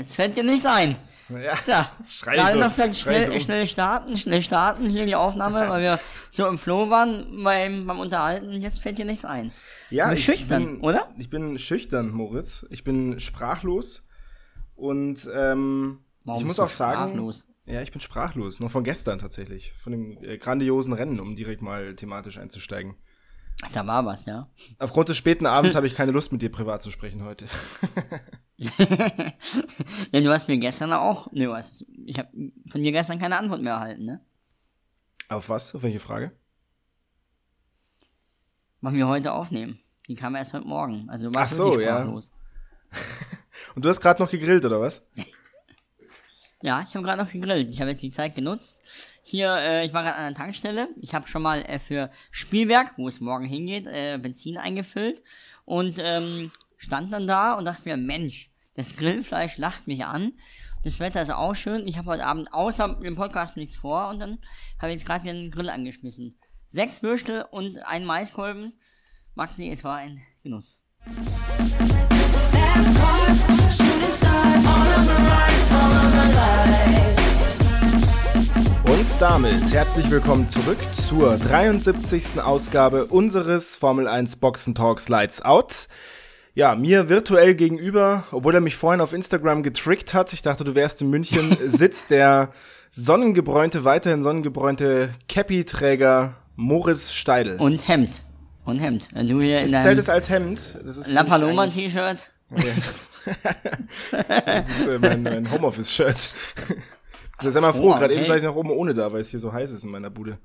Jetzt fällt dir nichts ein. Ja, Tja, schrei gerade so, noch schrei schnell, so. schnell starten, schnell starten, hier die Aufnahme, weil wir so im Flow waren beim, beim Unterhalten. Jetzt fällt dir nichts ein. Ja, ich schüchtern, bin, oder? Ich bin schüchtern, Moritz. Ich bin sprachlos. Und ähm, Warum ich muss auch sagen, sprachlos? ja, ich bin sprachlos. Noch von gestern tatsächlich. Von dem äh, grandiosen Rennen, um direkt mal thematisch einzusteigen. Da war was, ja. Aufgrund des späten Abends habe ich keine Lust, mit dir privat zu sprechen heute. ja, du hast mir gestern auch, ne, was, ich habe von dir gestern keine Antwort mehr erhalten, ne? Auf was? Auf welche Frage? Machen wir heute aufnehmen. Die kam erst heute Morgen. Also du Ach so, ja. Und du hast gerade noch gegrillt, oder was? Ja, ich habe gerade noch gegrillt. Ich habe jetzt die Zeit genutzt. Hier, äh, ich war gerade an der Tankstelle. Ich habe schon mal äh, für Spielwerk, wo es morgen hingeht, äh, Benzin eingefüllt und ähm, stand dann da und dachte mir, Mensch, das Grillfleisch lacht mich an. Das Wetter ist auch schön. Ich habe heute Abend außer dem Podcast nichts vor und dann habe ich jetzt gerade den Grill angeschmissen. Sechs Würstel und ein Maiskolben. Maxi, es war ein Genuss. Und damit herzlich willkommen zurück zur 73. Ausgabe unseres Formel 1 Boxen Talks Lights Out. Ja, mir virtuell gegenüber, obwohl er mich vorhin auf Instagram getrickt hat, ich dachte, du wärst in München, sitzt der sonnengebräunte, weiterhin sonnengebräunte Cappy-Träger Moritz Steidel. Und Hemd. Und Hemd. Wenn Du hier in Zählt deinem es als Hemd? Das ist La Paloma-T-Shirt. Das ist äh, mein, mein Homeoffice-Shirt. Sei mal froh, Oh, gerade okay. eben saß ich noch oben ohne da, weil es hier so heiß ist in meiner Bude.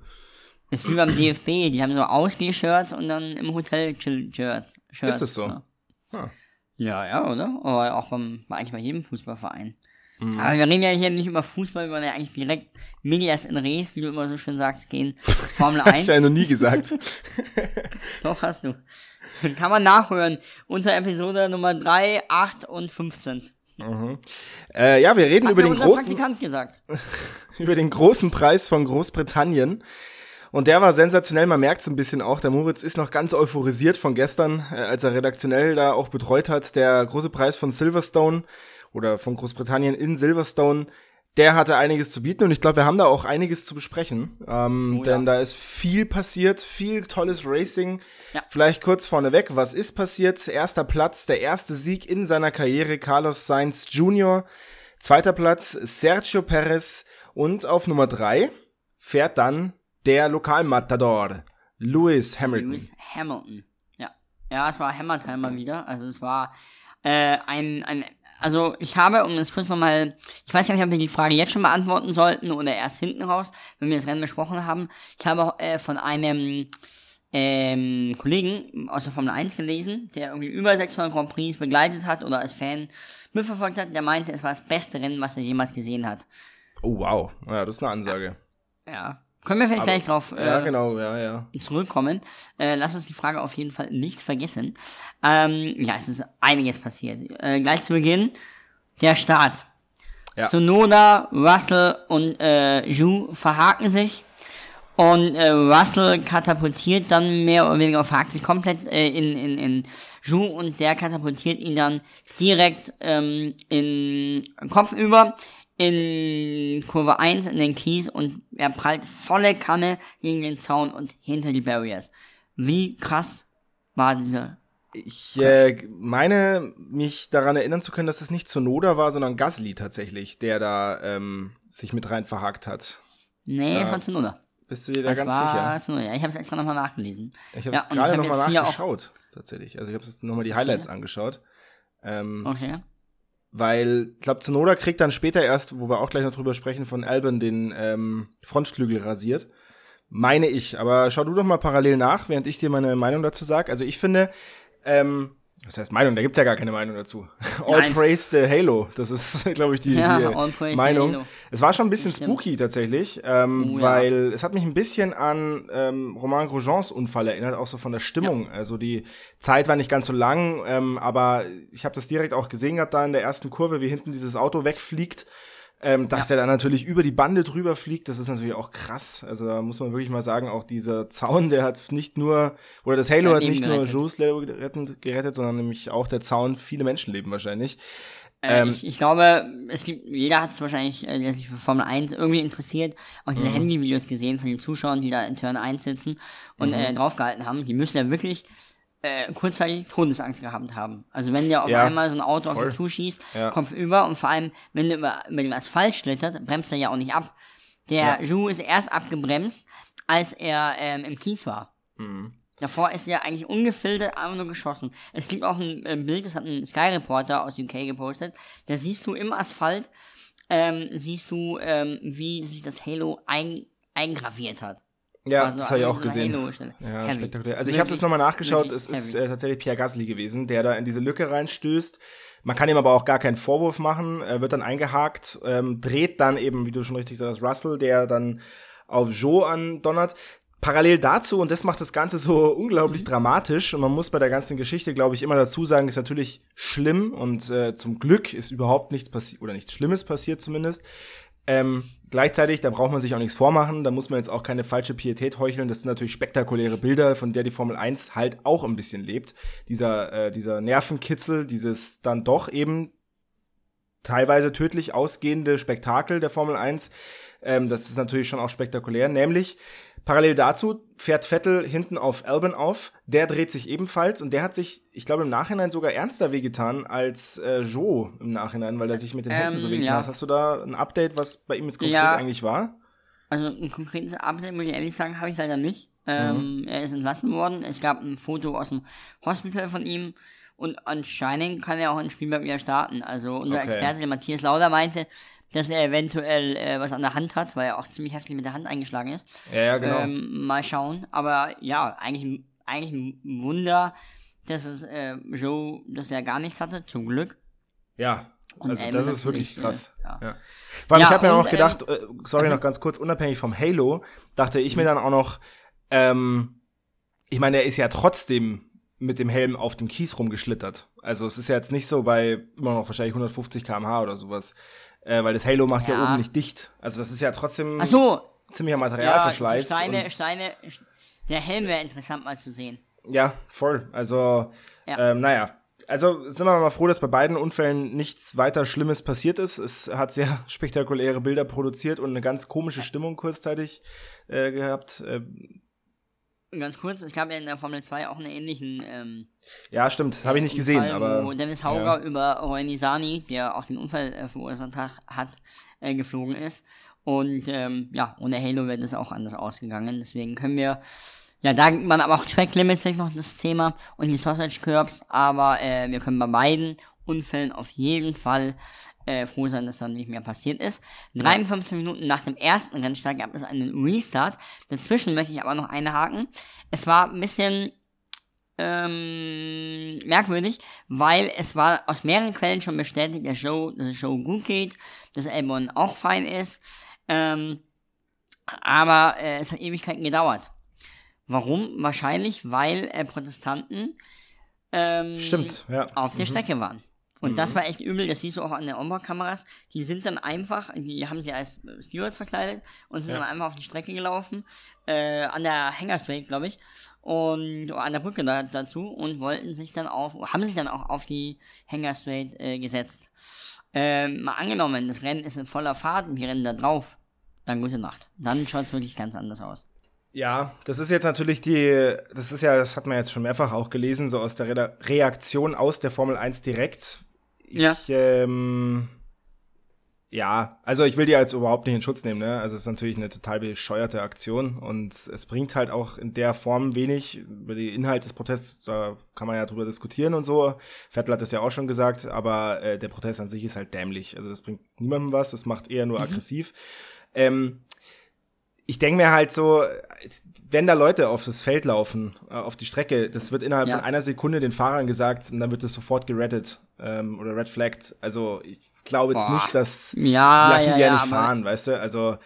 Ist wie beim DFB, die haben so Ausgeh-Shirts und dann im Hotel Chill-Shirts. Ist das so? Ja. Ja, ja, oder? Aber auch beim, bei- eigentlich bei jedem Fußballverein. Mhm. Aber wir reden ja hier nicht über Fußball, wir wollen ja eigentlich direkt Medias in Res, wie du immer so schön sagst, gehen. Formel Hab 1. ich ja noch nie gesagt. Doch, hast du. Kann man nachhören. Unter Episode Nummer 3, 8 und 15. äh, ja, wir reden Hat über den, großen, Praktikant gesagt. über den großen Preis von Großbritannien. Und der war sensationell, man merkt es ein bisschen auch. Der Moritz ist noch ganz euphorisiert von gestern, äh, als er redaktionell da auch betreut hat. Der große Preis von Silverstone oder von Großbritannien in Silverstone, der hatte einiges zu bieten und ich glaube, wir haben da auch einiges zu besprechen. Ähm, Oh ja. Denn da ist viel passiert, viel tolles Racing. Ja. Vielleicht kurz vorneweg, was ist passiert? Erster Platz, der erste Sieg in seiner Karriere, Carlos Sainz Jr. Zweiter Platz, Sergio Perez. Und auf Nummer drei fährt dann der Lokalmatador, Lewis Hamilton. Lewis Hamilton. Ja. Ja, es war Hammertime mal wieder. Also es war äh, ein, ein, also ich habe, um das kurz nochmal, ich weiß gar nicht, ob wir die Frage jetzt schon beantworten sollten oder erst hinten raus, wenn wir das Rennen besprochen haben. Ich habe äh, von einem ähm, Kollegen aus der Formel 1 gelesen, der irgendwie über 600 Grand Prix begleitet hat oder als Fan mitverfolgt hat, der meinte, es war das beste Rennen, was er jemals gesehen hat. Oh, wow. Ja, das ist eine Ansage. Ja. Können wir vielleicht Aber- gleich drauf äh, Ja, genau, ja, ja. zurückkommen. Äh, lass uns die Frage auf jeden Fall nicht vergessen. Ähm, ja, es ist einiges passiert. Äh, gleich zu Beginn der Start. Ja. Sonoda, Russell und äh, Ju verhaken sich. Und äh, Russell katapultiert dann mehr oder weniger, verhakt sich komplett äh, in, in, in Ju und der katapultiert ihn dann direkt ähm, in Kopf über in Kurve 1 in den Kies und er prallt volle Kanne gegen den Zaun und hinter die Barriers. Wie krass war diese Ich äh, meine, mich daran erinnern zu können, dass es nicht Sonoda war, sondern Gasly tatsächlich, der da ähm, sich mit rein verhakt hat. Nee, es war Tsunoda. Bist du dir da Das ganz war sicher? Tsunoda. Ja, ich habe es extra nochmal nachgelesen. Ich habe Ja, es und gerade nochmal nachgeschaut, tatsächlich. Also ich habe es nochmal die Highlights angeschaut. Ähm, Okay. Weil, ich glaube, Tsunoda kriegt dann später erst, wo wir auch gleich noch drüber sprechen, von Albon den ähm, Frontflügel rasiert. Meine ich. Aber schau du doch mal parallel nach, während ich dir meine Meinung dazu sage. Also ich finde, ähm, was heißt Meinung? Da gibt's ja gar keine Meinung dazu. All Nein. praise the Halo. Das ist, glaube ich, die, Ja, die all praise the Meinung. Es war schon ein bisschen Stimmt. spooky tatsächlich, ähm, Oh, ja. weil es hat mich ein bisschen an ähm, Romain Grosjeans Unfall erinnert, auch so von der Stimmung. Also die Zeit war nicht ganz so lang, ähm, aber ich habe das direkt auch gesehen gehabt da in der ersten Kurve, wie hinten dieses Auto wegfliegt. Ähm, dass der dann natürlich über die Bande drüber fliegt, das ist natürlich auch krass. Also da muss man wirklich mal sagen, auch dieser Zaun, der hat nicht nur, oder das Halo Ja, hat nicht nur. Jules Leben gerettet, gerettet, sondern nämlich auch der Zaun viele Menschenleben wahrscheinlich. Äh, Ähm, ich, ich glaube, es gibt, jeder hat es wahrscheinlich, äh, der sich für Formel 1 irgendwie interessiert, auch Mhm. diese Handyvideos gesehen von den Zuschauern, die da in Turn 1 sitzen und äh, Mhm. draufgehalten haben. Die müssen ja wirklich äh, kurzzeitig Todesangst gehabt haben. Also wenn dir auf Ja, einmal so ein Auto auf voll. dich zuschießt, Ja. Kopf über und vor allem, wenn du über, über den Asphalt schlittert, bremst er ja auch nicht ab. Der Ja. Ju ist erst abgebremst, als er ähm, im Kies war. Mhm. Davor ist er eigentlich ungefiltert einfach nur geschossen. Es gibt auch ein äh, Bild, das hat ein Sky Reporter aus UK gepostet. Da siehst du im Asphalt, ähm, siehst du, ähm, wie sich das Halo ein, eingraviert hat. Ja, Also das habe ich auch gesehen. Ja, Heavy. spektakulär. Also ich habe es nochmal nachgeschaut, es ist äh, tatsächlich Pierre Gasly gewesen, der da in diese Lücke reinstößt. Man kann ihm aber auch gar keinen Vorwurf machen, er wird dann eingehakt, ähm, dreht dann eben, wie du schon richtig sagst, Russell, der dann auf Joe andonnert. Parallel dazu, und das macht das Ganze so unglaublich Mhm. dramatisch, und man muss bei der ganzen Geschichte, glaube ich, immer dazu sagen, ist natürlich schlimm und äh, zum Glück ist überhaupt nichts passiert, oder nichts Schlimmes passiert zumindest. Ähm, gleichzeitig, da braucht man sich auch nichts vormachen, da muss man jetzt auch keine falsche Pietät heucheln. Das sind natürlich spektakuläre Bilder, von der die Formel 1 halt auch ein bisschen lebt. Dieser, äh, dieser Nervenkitzel, dieses dann doch eben teilweise tödlich ausgehende Spektakel der Formel 1, ähm, das ist natürlich schon auch spektakulär. Nämlich, parallel dazu fährt Vettel hinten auf Albon auf, der dreht sich ebenfalls und der hat sich, ich glaube, im Nachhinein sogar ernster wehgetan als äh, Joe im Nachhinein, weil er sich mit den Händen Ähm, so wehgetan ja. hat. Hast du da ein Update, was bei ihm jetzt konkret Ja. eigentlich war? Also ein konkretes Update, muss ich ehrlich sagen, habe ich leider nicht. Ähm, Er ist entlassen worden. Es gab ein Foto aus dem Hospital von ihm und anscheinend kann er auch in Spielberg wieder starten. Also unser Okay. Experte, der Matthias Lauder, meinte, dass er eventuell äh, was an der Hand hat, weil er auch ziemlich heftig mit der Hand eingeschlagen ist. Ja, ja, genau. Ähm, mal schauen. Aber ja, eigentlich, ein- eigentlich ein Wunder, dass es äh, Joe, dass er gar nichts hatte, zum Glück. ja, und also das ist wirklich krass. ja. ja. Allem, Ja, ich habe mir auch noch gedacht, äh, sorry also- noch ganz kurz, unabhängig vom Halo, dachte ich mir dann auch noch, ähm, ich meine, er ist ja trotzdem mit dem Helm auf dem Kies rumgeschlittert. Also es ist ja jetzt nicht so bei immer noch wahrscheinlich 150 km/h oder sowas, äh, weil das Halo macht ja. Ja. oben nicht dicht. Also das ist ja trotzdem Ach so, ziemlicher ja, Materialverschleiß. Steine, und- Steine, der Helm wäre interessant mal zu sehen. Ja, voll. Also, Ja. ähm, naja. Also sind wir mal froh, dass bei beiden Unfällen nichts weiter Schlimmes passiert ist. Es hat sehr spektakuläre Bilder produziert und eine ganz komische Stimmung kurzzeitig äh, gehabt. Äh, Ganz kurz, es gab ja in der Formel 2 auch einen ähnlichen ähm, ja, stimmt, das habe ich nicht gesehen, Unfall, aber. wo Dennis Hauger über Roy Nisani, der auch den Unfall äh, verursacht hat, hat äh, geflogen ist. Und ähm, ja, ohne Halo wäre das auch anders ausgegangen. Deswegen können wir, ja, da gibt man aber auch Track Limits vielleicht noch das Thema und die Sausage Curbs, aber äh, wir können bei beiden Unfällen auf jeden Fall äh, froh sein, dass da nicht mehr passiert ist. 53 Minuten nach dem ersten Rennstart gab es einen Restart. Dazwischen möchte ich aber noch einhaken. Es war ein bisschen ähm, merkwürdig, weil es war aus mehreren Quellen schon bestätigt, dass Show, dass es Show gut geht, dass Elbon auch fein ist, ähm, aber äh, es hat Ewigkeiten gedauert. Warum? Wahrscheinlich, weil äh, Protestanten ähm, Stimmt, ja. auf der Strecke waren. Und das war echt übel, das siehst du auch an den Onboard-Kameras. Die sind dann einfach, die haben sie als Stewards verkleidet und sind Ja. dann einfach auf die Strecke gelaufen, äh, an der Hanger Straight, glaube ich, und oder an der Brücke da, dazu und wollten sich dann auf, haben sich dann auch auf die Hanger Straight äh, gesetzt. Ähm, mal angenommen, das Rennen ist in voller Fahrt und die rennen da drauf, dann gute Nacht. Dann schaut es wirklich ganz anders aus. Ja, das ist jetzt natürlich die, das ist ja, das hat man jetzt schon mehrfach auch gelesen, so aus der Re Reaktion aus der Formel 1 direkt. Ich, Ja. ähm, ja, also ich will die jetzt überhaupt nicht in Schutz nehmen, ne? Also es ist natürlich eine total bescheuerte Aktion und es bringt halt auch in der Form wenig. Über den Inhalt des Protests, da kann man ja drüber diskutieren und so. Vettel hat das ja auch schon gesagt, aber äh, der Protest an sich ist halt dämlich. Also das bringt niemandem was, das macht eher nur aggressiv. Ähm, ich denke mir halt so, wenn da Leute auf das Feld laufen, äh, auf die Strecke, das wird innerhalb Ja. von einer Sekunde den Fahrern gesagt und dann wird das sofort gerettet ähm, oder red flagged. Also ich glaube jetzt Boah. nicht, dass Ja, die lassen ja, die ja, ja, nicht fahren, weißt du? Also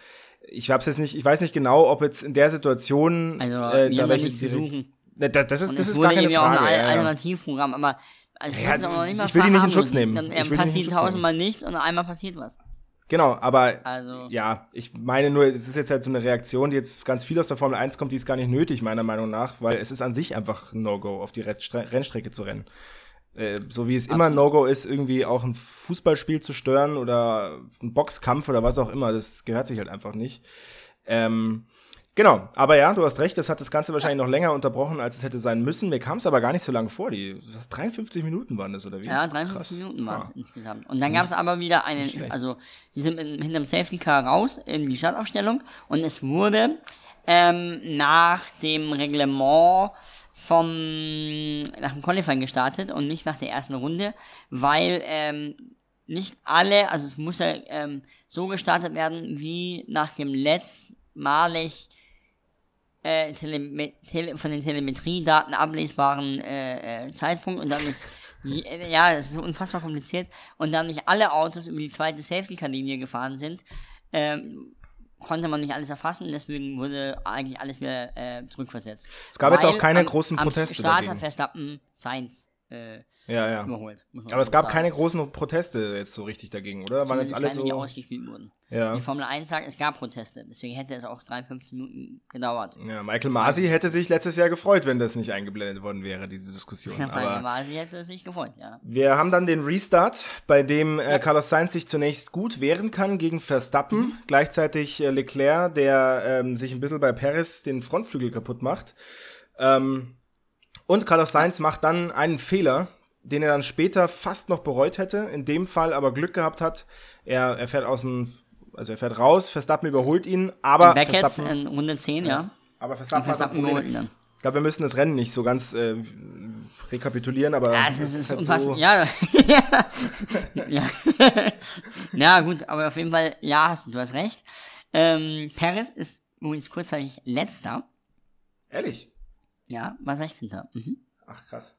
ich hab's jetzt nicht, ich weiß nicht genau, ob jetzt in der Situation Also, äh, da welche direkt- suchen. Da- das ist Und das ist gar keine auch ein Frage. Ja. Alternativprogramm, aber also ich Ja, nicht mal ich will die nicht in. Schutz nehmen. Dann Ich nicht passiert tausendmal nichts und einmal passiert was. Genau, aber Also- ja, ich meine nur, es ist jetzt halt so eine Reaktion, die jetzt ganz viel aus der Formel 1 kommt, die ist gar nicht nötig, meiner Meinung nach, weil es ist an sich einfach ein No-Go, auf die Rennstre- Rennstrecke zu rennen. Äh, so wie es immer ein No-Go ist, irgendwie auch ein Fußballspiel zu stören oder ein Boxkampf oder was auch immer. Das gehört sich halt einfach nicht. Ähm, genau, aber ja, du hast recht, das hat das Ganze wahrscheinlich noch länger unterbrochen, als es hätte sein müssen. Mir kam es aber gar nicht so lange vor. Die was, 53 Minuten waren das, oder wie? Ja, 53 Krass. Minuten waren es Ja. insgesamt. Und dann gab es aber wieder einen, also die sind mit, hinterm Safety Car raus in die Startaufstellung und es wurde ähm, nach dem Reglement vom nach dem Qualifying gestartet und nicht nach der ersten Runde, weil ähm, nicht alle, also es muss ja ähm, so gestartet werden, wie nach dem letztmalig äh, Tele Tele von den Telemetriedaten ablesbaren äh, äh, Zeitpunkt und je- äh, ja, das ist so unfassbar kompliziert und dann nicht alle Autos über die zweite Safety-Car-Linie gefahren sind, ähm, konnte man nicht alles erfassen, deswegen wurde eigentlich alles wieder äh, zurückversetzt. Es gab jetzt auch Weil keine am, großen Proteste am Start dagegen. Verstappen Sainz äh, Ja, ja. überholt. Aber es so gab keine großen Proteste jetzt so richtig dagegen, oder? Waren jetzt alle keine, die so. ausgespielt wurden. Ja. Die Formel 1 sagt, es gab Proteste, deswegen hätte es auch 53 Minuten gedauert. Ja, Michael Masi hätte sich letztes Jahr gefreut, wenn das nicht eingeblendet worden wäre, diese Diskussion. Weil Aber Masi hätte es sich gefreut, ja. wir haben dann den Restart, bei dem äh, Carlos Sainz sich zunächst gut wehren kann gegen Verstappen. Mhm. Gleichzeitig äh, Leclerc, der ähm, sich ein bisschen bei Perez den Frontflügel kaputt macht. Ähm, und Carlos Sainz macht dann einen Fehler, den er dann später fast noch bereut hätte, in dem Fall aber Glück gehabt hat. Er, er fährt aus dem, also er fährt raus, Verstappen überholt ihn, aber Beckett Verstappen, in Runde 10, ja. aber Verstappen, Verstappen hat Probleme. ihn dann. Ich glaube, wir müssen das Rennen nicht so ganz äh, rekapitulieren, aber Ja, es es ist, ist halt so. Ja. ja. ja, gut, aber auf jeden Fall, ja, hast, du hast recht. Ähm, Perez ist übrigens kurzzeitig letzter. Ehrlich? Ja, war 16. Mhm. Ach, krass.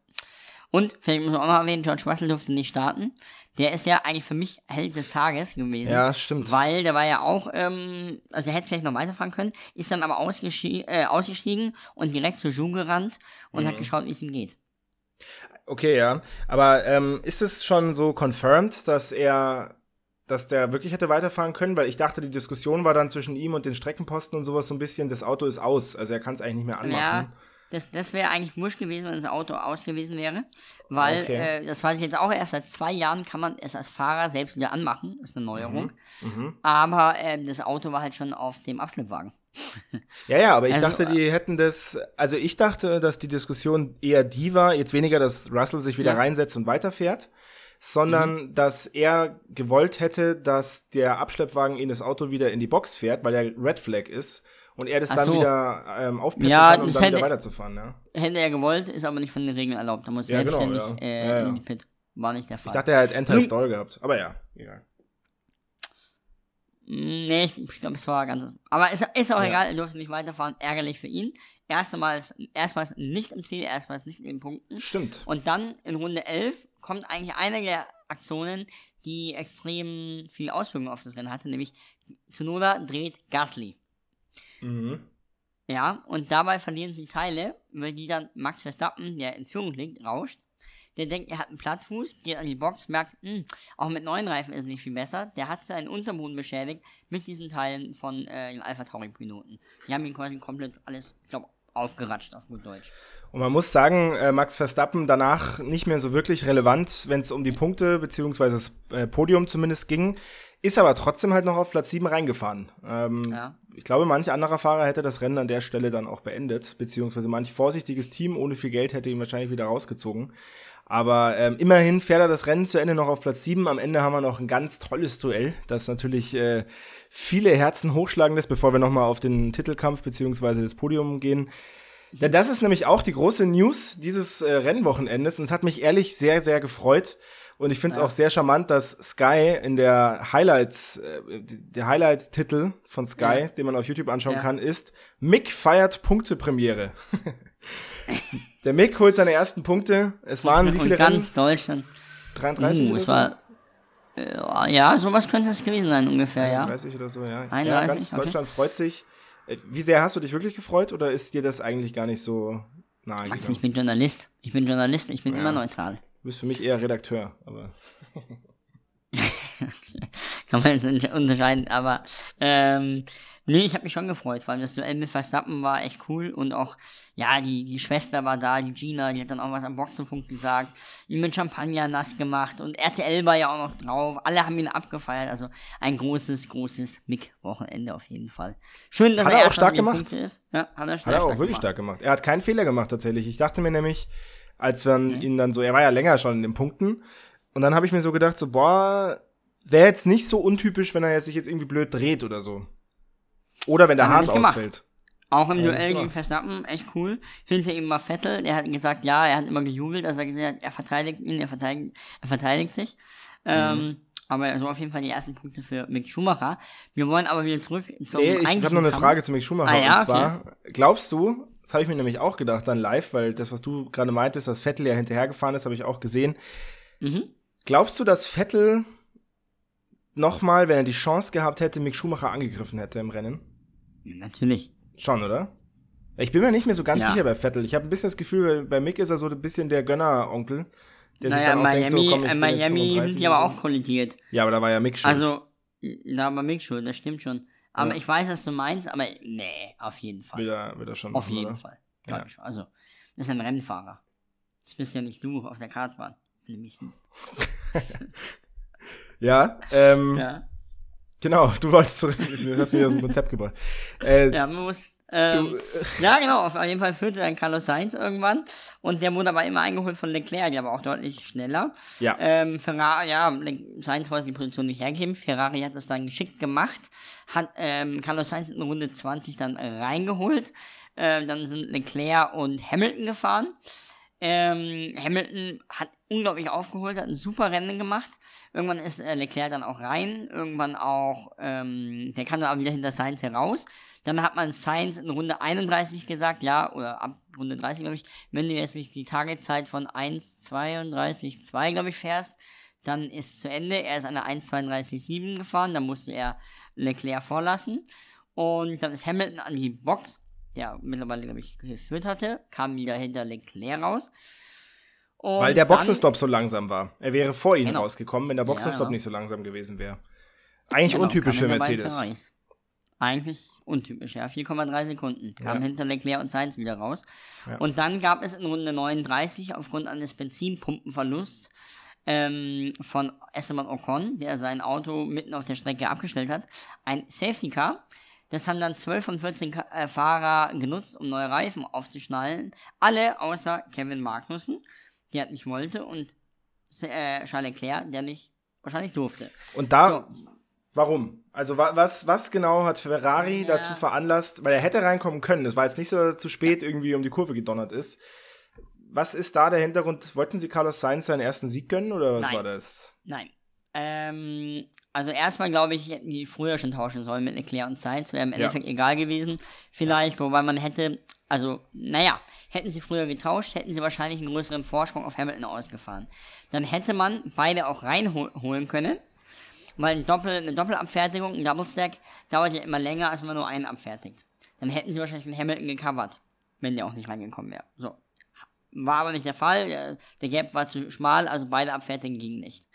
Und, vielleicht muss man auch noch erwähnen, George Russell durfte nicht starten. Der ist ja eigentlich für mich Held des Tages gewesen. Ja, stimmt. Weil der war ja auch, ähm, also der hätte vielleicht noch weiterfahren können, ist dann aber ausgeschi äh, ausgestiegen und direkt zu Ju gerannt und Mhm. hat geschaut, wie es ihm geht. Okay, ja. Aber ähm, ist es schon so confirmed, dass er, dass der wirklich hätte weiterfahren können? Weil ich dachte, die Diskussion war dann zwischen ihm und den Streckenposten und sowas so ein bisschen, das Auto ist aus. Also er kann es eigentlich nicht mehr anmachen. Ja, das, das wäre eigentlich wurscht gewesen, wenn das Auto aus gewesen wäre. Weil, Okay. äh, das weiß ich jetzt auch erst seit zwei Jahren, kann man es als Fahrer selbst wieder anmachen. Das ist eine Neuerung. Mhm. Aber äh, das Auto war halt schon auf dem Abschleppwagen. Ja, ja, aber ich Also, dachte, die hätten das, also ich dachte, dass die Diskussion eher die war, jetzt weniger, dass Russell sich wieder Ja. reinsetzt und weiterfährt, sondern Mhm. dass er gewollt hätte, dass der Abschleppwagen in das Auto wieder in die Box fährt, weil er Red Flag ist und er das Ach dann so. wieder ähm, aufpeppen Ja, kann, um dann wieder hätte- weiterzufahren, ja. Hätte er gewollt, ist aber nicht von den Regeln erlaubt. Da muss Ja, genau, selbstständig ja. äh, Ja, ja. in die Pit. War nicht der Fall. Ich dachte, er hat Anti-Stall gehabt, aber ja, egal. Nee, ich, ich glaube, es war ganz. Aber ist, ist auch egal, er durfte nicht weiterfahren. Ärgerlich für ihn. Erstmals, erstmals nicht im Ziel, erstmals nicht in den Punkten. Stimmt. Und dann in Runde 11 kommt eigentlich eine der Aktionen, die extrem viel Auswirkungen auf das Rennen hatte, nämlich Tsunoda dreht Gasly. Mhm. Ja, und dabei verlieren sie Teile, über die dann Max Verstappen, der in Führung liegt, rauscht. Der denkt, er hat einen Plattfuß, geht an die Box, merkt, hm, auch mit neuen Reifen ist es nicht viel besser. Der hat seinen Unterboden beschädigt mit diesen Teilen von äh, den Alpha Tauri Piloten. Die haben ihn quasi komplett alles, ich glaube, aufgeratscht auf gut Deutsch. Und man muss sagen, äh, Max Verstappen danach nicht mehr so wirklich relevant, wenn es um die Punkte beziehungsweise das äh, Podium zumindest ging, ist aber trotzdem halt noch auf Platz 7 reingefahren. Ähm, Ja. Ich glaube, manch anderer Fahrer hätte das Rennen an der Stelle dann auch beendet, beziehungsweise manch vorsichtiges Team ohne viel Geld hätte ihn wahrscheinlich wieder rausgezogen. Aber ähm, immerhin fährt er das Rennen zu Ende noch auf Platz 7. Am Ende haben wir noch ein ganz tolles Duell, das natürlich äh, viele Herzen hochschlagen lässt, bevor wir nochmal auf den Titelkampf beziehungsweise das Podium gehen. Denn das ist nämlich auch die große News dieses äh, Rennwochenendes und es hat mich ehrlich sehr, sehr gefreut. Und ich finde es auch sehr charmant, dass Sky in der Highlights, äh, der Highlights-Titel von Sky, Ja. den man auf YouTube anschauen Ja. kann, ist Mick feiert Punktepremiere. der Mick holt seine ersten Punkte. Es waren wie viele und ganz Deutschland. Rennen? 33 Uh, es war. Äh, ja, sowas könnte es gewesen sein, ungefähr, ja. 30 oder so, ja. ja 31, ganz okay. Deutschland freut sich. Äh, Wie sehr hast du dich wirklich gefreut oder ist dir das eigentlich gar nicht so nahe Max, gegangen? ich bin Journalist. Ich bin Journalist, ich bin immer neutral. Du bist für mich eher Redakteur, aber Kann man jetzt unterscheiden, aber ähm, Nee, ich habe mich schon gefreut, weil das Duell mit Verstappen war echt cool und auch, ja, die, die Schwester war da, die Gina, die hat dann auch was am Boxenfunk gesagt, ihn mit Champagner nass gemacht und RTL war ja auch noch drauf, alle haben ihn abgefeiert, also ein großes, großes Mick-Wochenende auf jeden Fall. Schön, dass Hat er, er auch stark gemacht? Punkte Ist. Ja, hat er, Hat er auch wirklich stark gemacht. Er hat keinen Fehler gemacht tatsächlich. Ich dachte mir nämlich, als wir ihn dann so, er war ja länger schon in den Punkten, und dann habe ich mir so gedacht, so, boah, wäre jetzt nicht so untypisch, wenn er jetzt sich jetzt irgendwie blöd dreht oder so. Oder wenn der er Haas ausfällt. Auch im Ja, Duell gegen. Verstappen, echt cool. Hinter ihm war Vettel, der hat gesagt, ja, er hat immer gejubelt, dass er gesehen hat, er verteidigt ihn, er verteidigt, er verteidigt sich. Ähm, Mhm. aber so auf jeden Fall die ersten Punkte für Mick Schumacher. Wir wollen aber wieder zurück zum Nee, ich habe noch eine. Frage zu Mick Schumacher. Ah, ja, und zwar, glaubst du, das habe ich mir nämlich auch gedacht dann live, weil das, was du gerade meintest, dass Vettel ja hinterhergefahren ist, habe ich auch gesehen. Mhm. Glaubst du, dass Vettel nochmal, wenn er die Chance gehabt hätte, Mick Schumacher angegriffen hätte im Rennen? Natürlich. Schon, oder? Ich bin mir nicht mehr so ganz Ja. sicher bei Vettel. Ich habe ein bisschen das Gefühl, bei Mick ist er so ein bisschen der Gönner-Onkel. Der sich Naja, dann auch Miami, denkt, so, komm, ich äh, Miami 35 sind die aber auch kollidiert. Ja, aber da war ja Mick schon. Also, da war Mick schuld, das stimmt schon. Aber Ja. ich weiß, was du meinst, aber nee, auf jeden Fall. Will er, will er schon Auf machen, jeden oder? Fall. Ja. ich. Also, das ist ein Rennfahrer. Das bist ja nicht du auf der Kartbahn, wenn du mich siehst. Ja, ähm, Ja. genau, du wolltest zurück, du hast aus dem Konzept gebracht. Äh, Ja, man muss. Ähm, ja, genau, auf jeden Fall führte dann Carlos Sainz irgendwann. Und der wurde aber immer eingeholt von Leclerc, der war auch deutlich schneller. Ja. Ähm, Ferrari, ja, Sainz wollte die Position nicht hergeben. Ferrari hat das dann geschickt gemacht, hat ähm, Carlos Sainz in Runde 20 dann reingeholt. Ähm, dann sind Leclerc und Hamilton gefahren. Ähm, Hamilton hat unglaublich aufgeholt, hat ein super Rennen gemacht. Irgendwann ist äh, Leclerc dann auch rein, irgendwann auch, ähm, der kam dann auch wieder hinter Sainz heraus. Dann hat man Sainz in Runde 31 gesagt, ja, oder ab Runde 30, glaube ich, wenn du jetzt nicht die Tagezeit von 1,32,2, glaube ich, fährst, dann ist zu Ende. Er ist an der 1,32,7 gefahren, dann musste er Leclerc vorlassen. Und dann ist Hamilton an die Box, der mittlerweile, glaube ich, geführt hatte, kam wieder hinter Leclerc raus. Und weil der Boxenstopp so langsam war. Er wäre vor ihm Genau. rausgekommen, wenn der Boxenstopp ja. nicht so langsam gewesen wäre. Eigentlich Genau, untypisch für Mercedes. Eigentlich untypisch, ja. 4,3 Sekunden. Kam Ja. hinter Leclerc und Sainz wieder raus. Ja. Und dann gab es in Runde 39 aufgrund eines Benzinpumpenverlusts ähm, von Esteban Ocon, der sein Auto mitten auf der Strecke abgestellt hat, ein Safety Car. Das haben dann 12 von 14 Ka äh, Fahrer genutzt, um neue Reifen aufzuschnallen. Alle außer Kevin Magnussen, der nicht wollte, und äh, Charles Leclerc, der nicht wahrscheinlich durfte. Und da, So, warum? Also wa was, was genau hat Ferrari Ja. dazu veranlasst, weil er hätte reinkommen können. Das war jetzt nicht so, dass er zu spät irgendwie um die Kurve gedonnert ist. Was ist da der Hintergrund? Wollten sie Carlos Sainz seinen ersten Sieg gönnen oder was Nein. war das? Nein. Ähm, also erstmal glaube ich, hätten die früher schon tauschen sollen mit Leclerc und Sainz, wäre im Endeffekt egal gewesen. Vielleicht, wobei man hätte, also, naja, hätten sie früher getauscht, hätten sie wahrscheinlich einen größeren Vorsprung auf Hamilton ausgefahren. Dann hätte man beide auch reinholen können, weil ein Doppel, eine Doppelabfertigung, ein Double Stack, dauert ja immer länger, als wenn man nur einen abfertigt. Dann hätten sie wahrscheinlich den Hamilton gecovert, wenn der auch nicht reingekommen wäre. So. War aber nicht der Fall. Der, der Gap war zu schmal, also beide Abfertigen gingen nicht.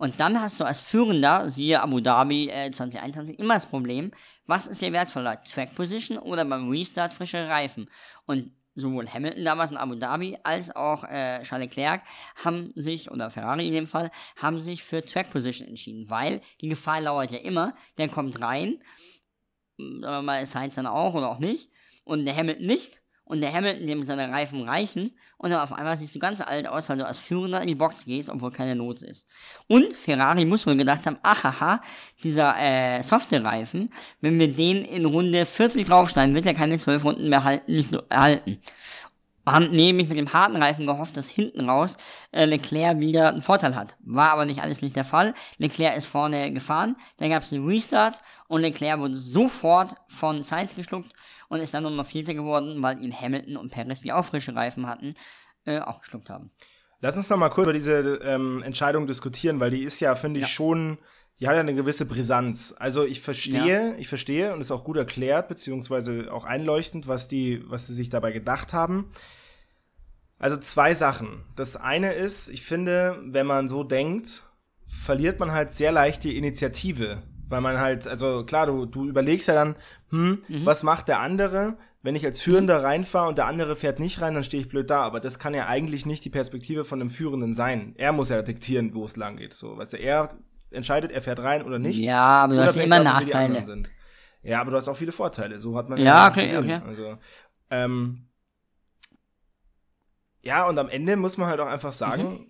Und dann hast du als Führender, siehe Abu Dhabi äh, 2021, immer das Problem, was ist dir wertvoller, Track Position oder beim Restart frische Reifen? Und sowohl Hamilton damals in Abu Dhabi als auch äh, Charles Leclerc haben sich, oder Ferrari in dem Fall, haben sich für Track Position entschieden, weil die Gefahr lauert ja immer, der kommt rein, sagen wir mal, Sainz dann auch oder auch nicht, und der Hamilton nicht, und der Hamilton, dem seine Reifen reichen, und dann auf einmal siehst du ganz alt aus, weil du als Führender in die Box gehst, obwohl keine Not ist. Und Ferrari muss wohl gedacht haben, ahaha, dieser äh, Software-Reifen, wenn wir den in Runde 40 draufsteigen, wird er keine 12 Runden mehr halten, nicht nur erhalten. Haben nämlich mit dem harten Reifen gehofft, dass hinten raus äh, Leclerc wieder einen Vorteil hat. War aber nicht alles nicht der Fall. Leclerc ist vorne gefahren, dann gab es den Restart und Leclerc wurde sofort von Sainz geschluckt und ist dann Nummer Vierter geworden, weil ihn Hamilton und Perez, die auch frische Reifen hatten, äh, auch geschluckt haben. Lass uns noch mal kurz über diese ähm, Entscheidung diskutieren, weil die ist ja, finde ich, Ja. schon, die hat ja eine gewisse Brisanz. Also ich verstehe, ich verstehe und ist auch gut erklärt, beziehungsweise auch einleuchtend, was die, was sie sich dabei gedacht haben. Also zwei Sachen. Das eine ist, ich finde, wenn man so denkt, verliert man halt sehr leicht die Initiative, Weil man halt, also klar, du, du überlegst ja dann, hm, Mhm. was macht der andere? Wenn ich als Führender reinfahre und der andere fährt nicht rein, dann stehe ich blöd da. Aber das kann ja eigentlich nicht die Perspektive von einem Führenden sein. Er muss ja diktieren, wo es lang geht. So, weißt du, er entscheidet, er fährt rein oder nicht. Ja, aber du hast ja immer davon, Nachteile. Ja, aber du hast auch viele Vorteile. So hat man Ja, auch okay, gesehen. okay. Also, ähm, ja, und am Ende muss man halt auch einfach sagen, Mhm.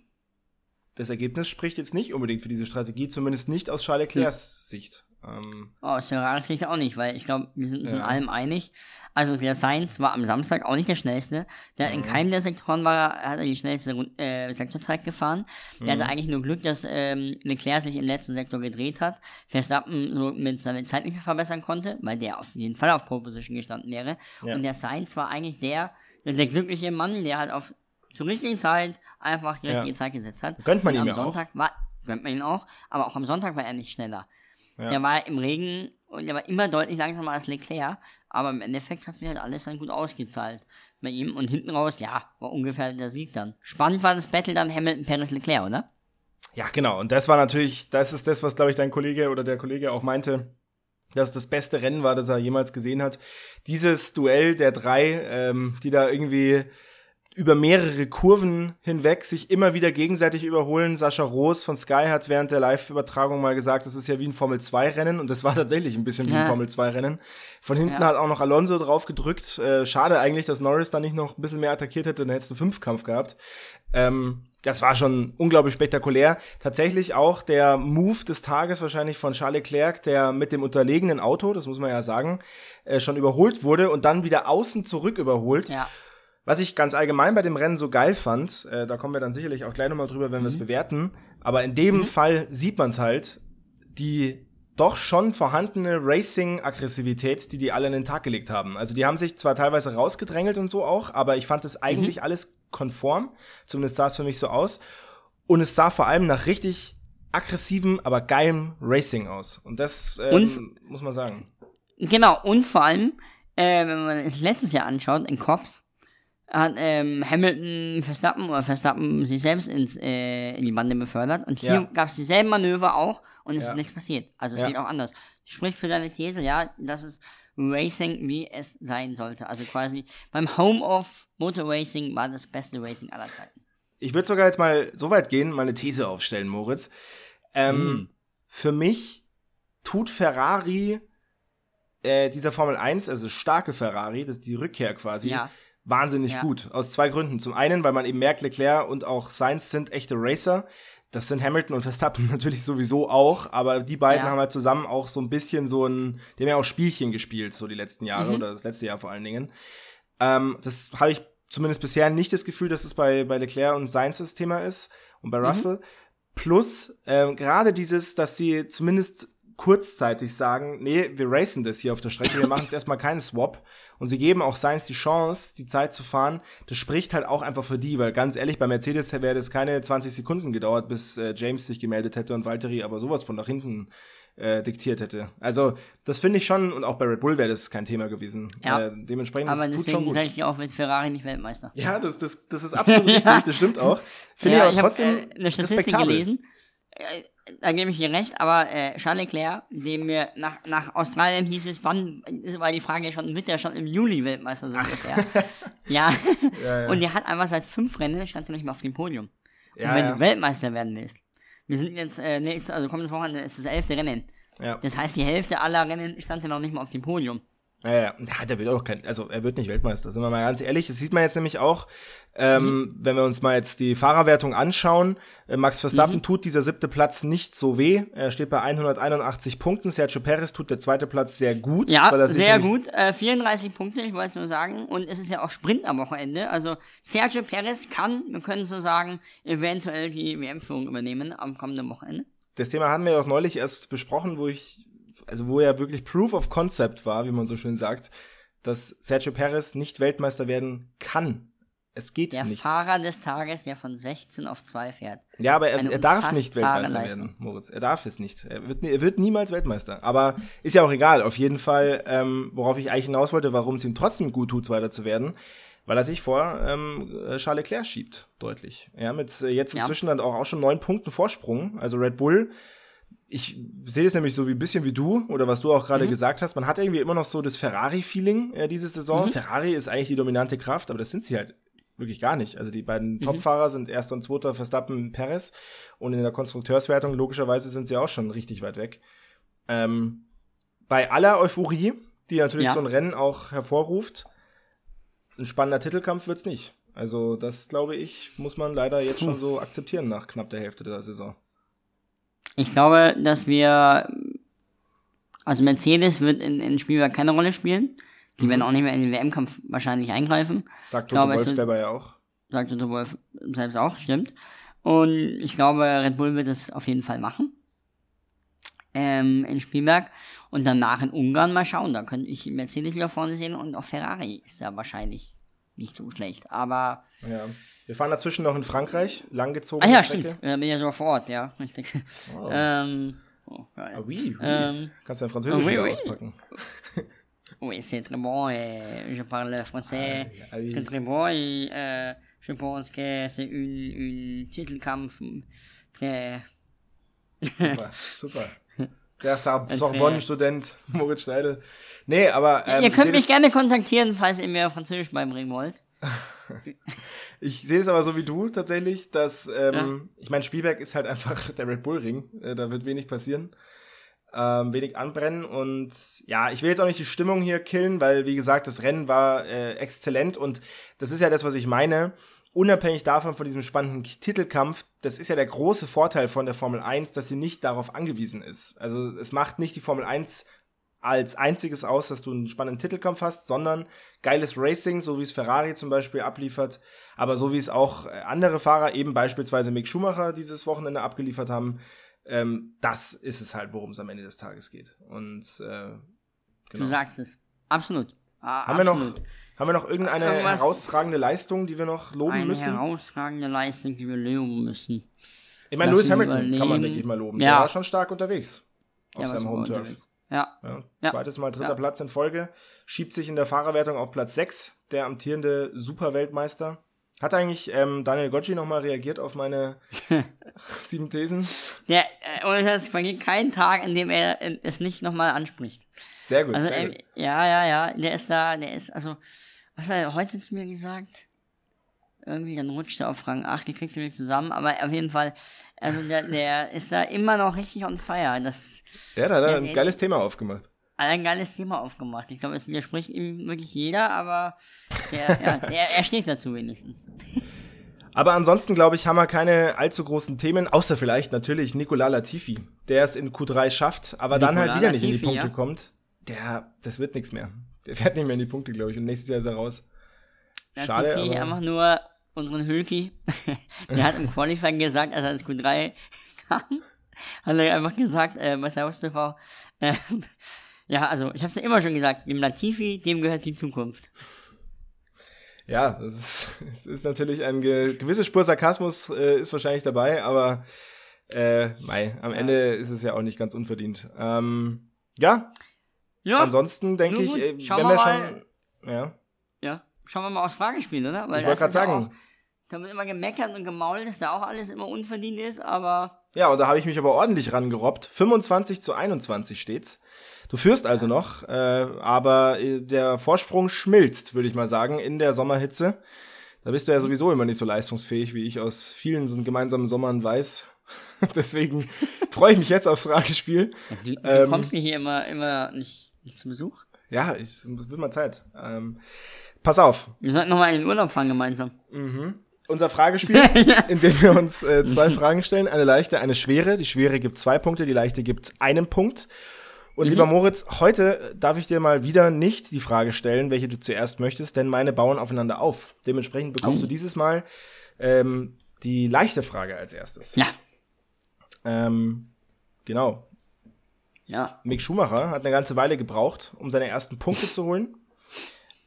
das Ergebnis spricht jetzt nicht unbedingt für diese Strategie, zumindest nicht aus Charles Leclercs Sicht. Ähm, Oh, aus Ferraris Sicht auch nicht, weil ich glaube, wir sind uns in Ja. allem einig. Also der Sainz war am Samstag auch nicht der schnellste. Der hat in Mhm. keinem der Sektoren war, er- hat er die schnellste äh, Sektorzeit gefahren. Der Mhm. hatte eigentlich nur Glück, dass ähm, Leclerc sich im letzten Sektor gedreht hat. Verstappen so mit seiner Zeit nicht mehr verbessern konnte, weil der auf jeden Fall auf Pole Position gestanden wäre. Ja. Und der Sainz war eigentlich der, der glückliche Mann, der halt auf zur richtigen Zeit einfach die Ja. richtige Zeit gesetzt hat. Gönnt man Und ihm am ja auch. Sonntag war, gönnt man ihn auch, aber auch am Sonntag war er nicht schneller. Ja. Der war im Regen und der war immer deutlich langsamer als Leclerc, aber im Endeffekt hat sich halt alles dann gut ausgezahlt bei ihm und hinten raus, ja, war ungefähr der Sieg dann. Spannend war das Battle dann Hamilton, Paris, Leclerc, oder? Ja, genau. Und das war natürlich, das ist das, was, glaube ich, dein Kollege oder der Kollege auch meinte, dass das beste Rennen war, das er jemals gesehen hat. Dieses Duell der drei, ähm, die da irgendwie über mehrere Kurven hinweg sich immer wieder gegenseitig überholen. Sascha Roos von Sky hat während der Live-Übertragung mal gesagt, das ist ja wie ein Formel-2-Rennen und das war tatsächlich ein bisschen wie ein Ja. Formel-2-Rennen. Von hinten Ja. hat auch noch Alonso drauf gedrückt. Äh, schade eigentlich, dass Norris da nicht noch ein bisschen mehr attackiert hätte, dann hättest du Fünfkampf gehabt. Ähm, das war schon unglaublich spektakulär. Tatsächlich auch der Move des Tages wahrscheinlich von Charles Leclerc, der mit dem unterlegenen Auto, das muss man ja sagen, äh, schon überholt wurde und dann wieder außen zurück überholt. Ja. Was ich ganz allgemein bei dem Rennen so geil fand, äh, da kommen wir dann sicherlich auch gleich nochmal drüber, wenn wir es bewerten, aber in dem Fall sieht man es halt, die doch schon vorhandene Racing-Aggressivität, die die alle an den Tag gelegt haben. Also die haben sich zwar teilweise rausgedrängelt und so auch, aber ich fand es eigentlich alles konform, zumindest sah es für mich so aus. Und es sah vor allem nach richtig aggressivem, aber geilem Racing aus. Und das ähm, Und- muss man sagen. Genau, und vor allem, äh, wenn man es letztes Jahr anschaut, in Cops, hat ähm, Hamilton Verstappen oder Verstappen sich selbst ins, äh, in die Bande befördert. Und hier Ja. gab es dieselben Manöver auch und es Ja. ist nichts passiert. Also es Ja. geht auch anders. Spricht für deine These, ja, das ist Racing, wie es sein sollte. Also quasi beim Home of Motor Racing war das beste Racing aller Zeiten. Ich würde sogar jetzt mal so weit gehen, mal eine These aufstellen, Moritz. Ähm, Hm. Für mich tut Ferrari äh, dieser Formel 1, also starke Ferrari, das ist die Rückkehr quasi, Ja. Wahnsinnig Ja. gut. Aus zwei Gründen. Zum einen, weil man eben merkt, Leclerc und auch Sainz sind echte Racer. Das sind Hamilton und Verstappen natürlich sowieso auch, aber die beiden Ja. haben halt zusammen auch so ein bisschen so ein, die haben ja auch Spielchen gespielt, so die letzten Jahre Mhm. oder das letzte Jahr vor allen Dingen. Ähm, das habe ich zumindest bisher nicht das Gefühl, dass es bei, bei Leclerc und Sainz das Thema ist und bei Russell. Plus, ähm, gerade dieses, dass sie zumindest kurzzeitig sagen, nee, wir racen das hier auf der Strecke, wir machen jetzt erstmal keinen Swap und sie geben auch Sainz die Chance, die Zeit zu fahren. Das spricht halt auch einfach für die, weil ganz ehrlich, bei Mercedes wäre das keine 20 Sekunden gedauert, bis äh, James sich gemeldet hätte und Valtteri aber sowas von nach hinten äh, diktiert hätte. Also, das finde ich schon, und auch bei Red Bull wäre das kein Thema gewesen. Ja. Äh, dementsprechend, Aber das tut schon deswegen gut. sage ich dir auch, wird Ferrari nicht Weltmeister. Ja, das, das, das ist absolut richtig, das stimmt auch. Finde Ja, ich aber hab, trotzdem äh, eine Statistik respektabel. gelesen. Da gebe ich dir recht, aber äh, Charles Leclerc, dem wir nach, nach Australien hieß es, wann, war die Frage schon, wird der schon im Juli Weltmeister so ungefähr? ja. Ja, ja. Und der hat einfach seit fünf Rennen, stand er nicht mehr auf dem Podium. Und Ja, wenn ja. du Weltmeister werden willst, wir sind jetzt, äh, nächstes, also kommendes Wochenende ist das elfte Rennen. Ja. Das heißt, die Hälfte aller Rennen stand er noch nicht mal auf dem Podium. Ja, ja. der wird auch kein, also er wird nicht Weltmeister, sind wir mal ganz ehrlich. Das sieht man jetzt nämlich auch, ähm, Mhm. wenn wir uns mal jetzt die Fahrerwertung anschauen. Äh, Max Verstappen Mhm. tut dieser siebte Platz nicht so weh. Er steht bei 181 Punkten. Sergio Perez tut der zweite Platz sehr gut. Ja, sehr gut. Äh, 34 Punkte, ich wollte es nur sagen. Und es ist ja auch Sprint am Wochenende. Also Sergio Perez kann, wir können so sagen, eventuell die WM-Führung übernehmen am kommenden Wochenende. Das Thema hatten wir doch neulich erst besprochen, wo ich, also wo ja wirklich Proof of Concept war, wie man so schön sagt, dass Sergio Perez nicht Weltmeister werden kann. Es geht Der nicht. Fahrer des Tages, der von 16 auf 2 fährt. Ja, aber er, er darf nicht Weltmeister werden, Moritz. Er darf es nicht. Er wird, er wird niemals Weltmeister. Aber ist ja auch egal. Auf jeden Fall, ähm, worauf ich eigentlich hinaus wollte, warum es ihm trotzdem gut tut, Zweiter zu werden, weil er sich vor ähm, äh, Charles Leclerc schiebt, deutlich. Ja, mit äh, jetzt Ja. inzwischen dann auch, auch schon neun Punkten Vorsprung. Also Red Bull ich sehe es nämlich so wie ein bisschen wie du oder was du auch gerade gesagt hast. Man hat irgendwie immer noch so das Ferrari-Feeling äh, diese Saison. Ferrari ist eigentlich die dominante Kraft, aber das sind sie halt wirklich gar nicht. Also die beiden Topfahrer sind erster und zweiter Verstappen Perez und in der Konstrukteurswertung logischerweise sind sie auch schon richtig weit weg. Ähm, bei aller Euphorie, die natürlich Ja. so ein Rennen auch hervorruft, ein spannender Titelkampf wird's nicht. Also das glaube ich muss man leider jetzt schon so akzeptieren nach knapp der Hälfte der Saison. Ich glaube, dass wir, also Mercedes wird in, in Spielberg keine Rolle spielen. Die werden auch nicht mehr in den WM-Kampf wahrscheinlich eingreifen. Sagt glaube, Toto es Wolf wird- selber ja auch. sagt Toto Wolf selbst auch, stimmt. Und ich glaube, Red Bull wird es auf jeden Fall machen. Ähm, in Spielberg. Und danach in Ungarn mal schauen. Da könnte ich Mercedes wieder vorne sehen und auch Ferrari ist ja wahrscheinlich nicht so schlecht. Aber, Ja. Wir fahren dazwischen noch in Frankreich, ah langgezogene ja, Strecke. stimmt. Da bin ich ja sogar vor Ort, ja. Richtig. Ähm, oh, geil. Ah, oui, oui. Ähm, Kannst dein Französisch oui, wieder oui. auspacken. Oui, c'est très bon et je parle français Ah, oui. très très bon et euh, je pense que c'est une, une Titelkampf très Super, super. Der Sor- Sorbonne-Student Moritz Steidl. Nee, aber ähm, Ihr könnt mich das, gerne kontaktieren, falls ihr mir Französisch beibringen wollt. ich sehe es aber so wie du tatsächlich, dass, ähm, ich meine, Spielberg ist halt einfach der Red Bull Ring. Äh, da wird wenig passieren. Ähm, wenig anbrennen und ja, ich will jetzt auch nicht die Stimmung hier killen, weil wie gesagt, das Rennen war äh, exzellent und das ist ja das, was ich meine. Unabhängig davon von diesem spannenden Titelkampf, das ist ja der große Vorteil von der Formel 1, dass sie nicht darauf angewiesen ist. Also es macht nicht die Formel 1 als einziges aus, dass du einen spannenden Titelkampf hast, sondern geiles Racing, so wie es Ferrari zum Beispiel abliefert, aber so wie es auch äh, andere Fahrer, eben beispielsweise Mick Schumacher dieses Wochenende abgeliefert haben, ähm, das ist es halt, worum es am Ende des Tages geht. Und äh, Du sagst es. Absolut. Ah, haben, wir noch, absolut. haben wir noch irgendeine Irgendwas- herausragende Leistung, die wir noch loben Eine müssen? herausragende Leistung, die wir loben müssen. Ich meine, Lewis Hamilton kann man, überlegen. denke ich mal loben. Ja. Der war schon stark unterwegs auf Ja, seinem wir Home-Turf. unterwegs. Ja. Ja, Ja. Zweites Mal dritter Ja. Platz in Folge. Schiebt sich in der Fahrerwertung auf Platz 6, der amtierende Superweltmeister. Hat eigentlich ähm, Daniel Gocci nochmal reagiert auf meine sieben Thesen? Der, äh, ohne das vergeht kein Tag, in dem er äh, es nicht nochmal anspricht. Sehr gut. Also, sehr ähm, gut. ja, ja, ja, der ist da, der ist, also, was hat er heute zu mir gesagt? Irgendwie, dann rutscht er auf Rang 8, die kriegst du wieder zusammen, aber auf jeden Fall, also der, der ist da immer noch richtig on fire. Das Ja, da hat er ein nee, geiles Thema aufgemacht. hat ein geiles Thema aufgemacht. Ich glaube, es widerspricht ihm wirklich jeder, aber der, ja, der, er steht dazu wenigstens. Aber ansonsten, glaube ich, haben wir keine allzu großen Themen, außer vielleicht natürlich Nicolas Latifi, der es in Q3 schafft, aber dann halt wieder nicht in die Latifi, Punkte ja. kommt. Der, das wird nichts mehr. Der fährt nicht mehr in die Punkte, glaube ich, und nächstes Jahr ist er raus. Schade, ich aber- einfach nur unseren Hülki. der hat im Qualifying gesagt, als er ins Q3 kam, hat er einfach gesagt, äh, bei Servus TV, äh, ja, also, ich habe es ja immer schon gesagt, dem Latifi, dem gehört die Zukunft. Ja, das ist, es ist natürlich ein ge gewisse Spur Sarkasmus äh, ist wahrscheinlich dabei, aber äh, mei, am Ende ist es ja auch nicht ganz unverdient. Ähm, ja, Ja, ansonsten denke ich, äh, schauen wenn wir wir mal. schon, ja, ja, schauen wir mal aufs Fragespiel, oder? Weil ich wollte gerade ja sagen, Auch, da wird immer gemeckert und gemault, dass da auch alles immer unverdient ist, aber ja, und da habe ich mich aber ordentlich rangerobbt. 25 zu 21 steht's. Du führst also noch, äh, aber äh, der Vorsprung schmilzt, würde ich mal sagen, in der Sommerhitze. Da bist du ja sowieso immer nicht so leistungsfähig, wie ich aus vielen so gemeinsamen Sommern weiß. Deswegen freue ich mich jetzt aufs Fragespiel. du, du Ähm, kommst hier immer, immer nicht, nicht zum Besuch. Ja, ich, es wird mal Zeit. Ähm, pass auf. Wir sollten nochmal in den Urlaub fahren gemeinsam. Unser Fragespiel, in dem wir uns äh, zwei Fragen stellen. Eine leichte, eine schwere. Die schwere gibt zwei Punkte, die leichte gibt einen Punkt. Und lieber Moritz, heute darf ich dir mal wieder nicht die Frage stellen, welche du zuerst möchtest, denn meine bauen aufeinander auf. Dementsprechend bekommst Oh. du dieses Mal ähm, die leichte Frage als erstes. Ja, Ähm, genau. ja. Mick Schumacher hat eine ganze Weile gebraucht, um seine ersten Punkte zu holen.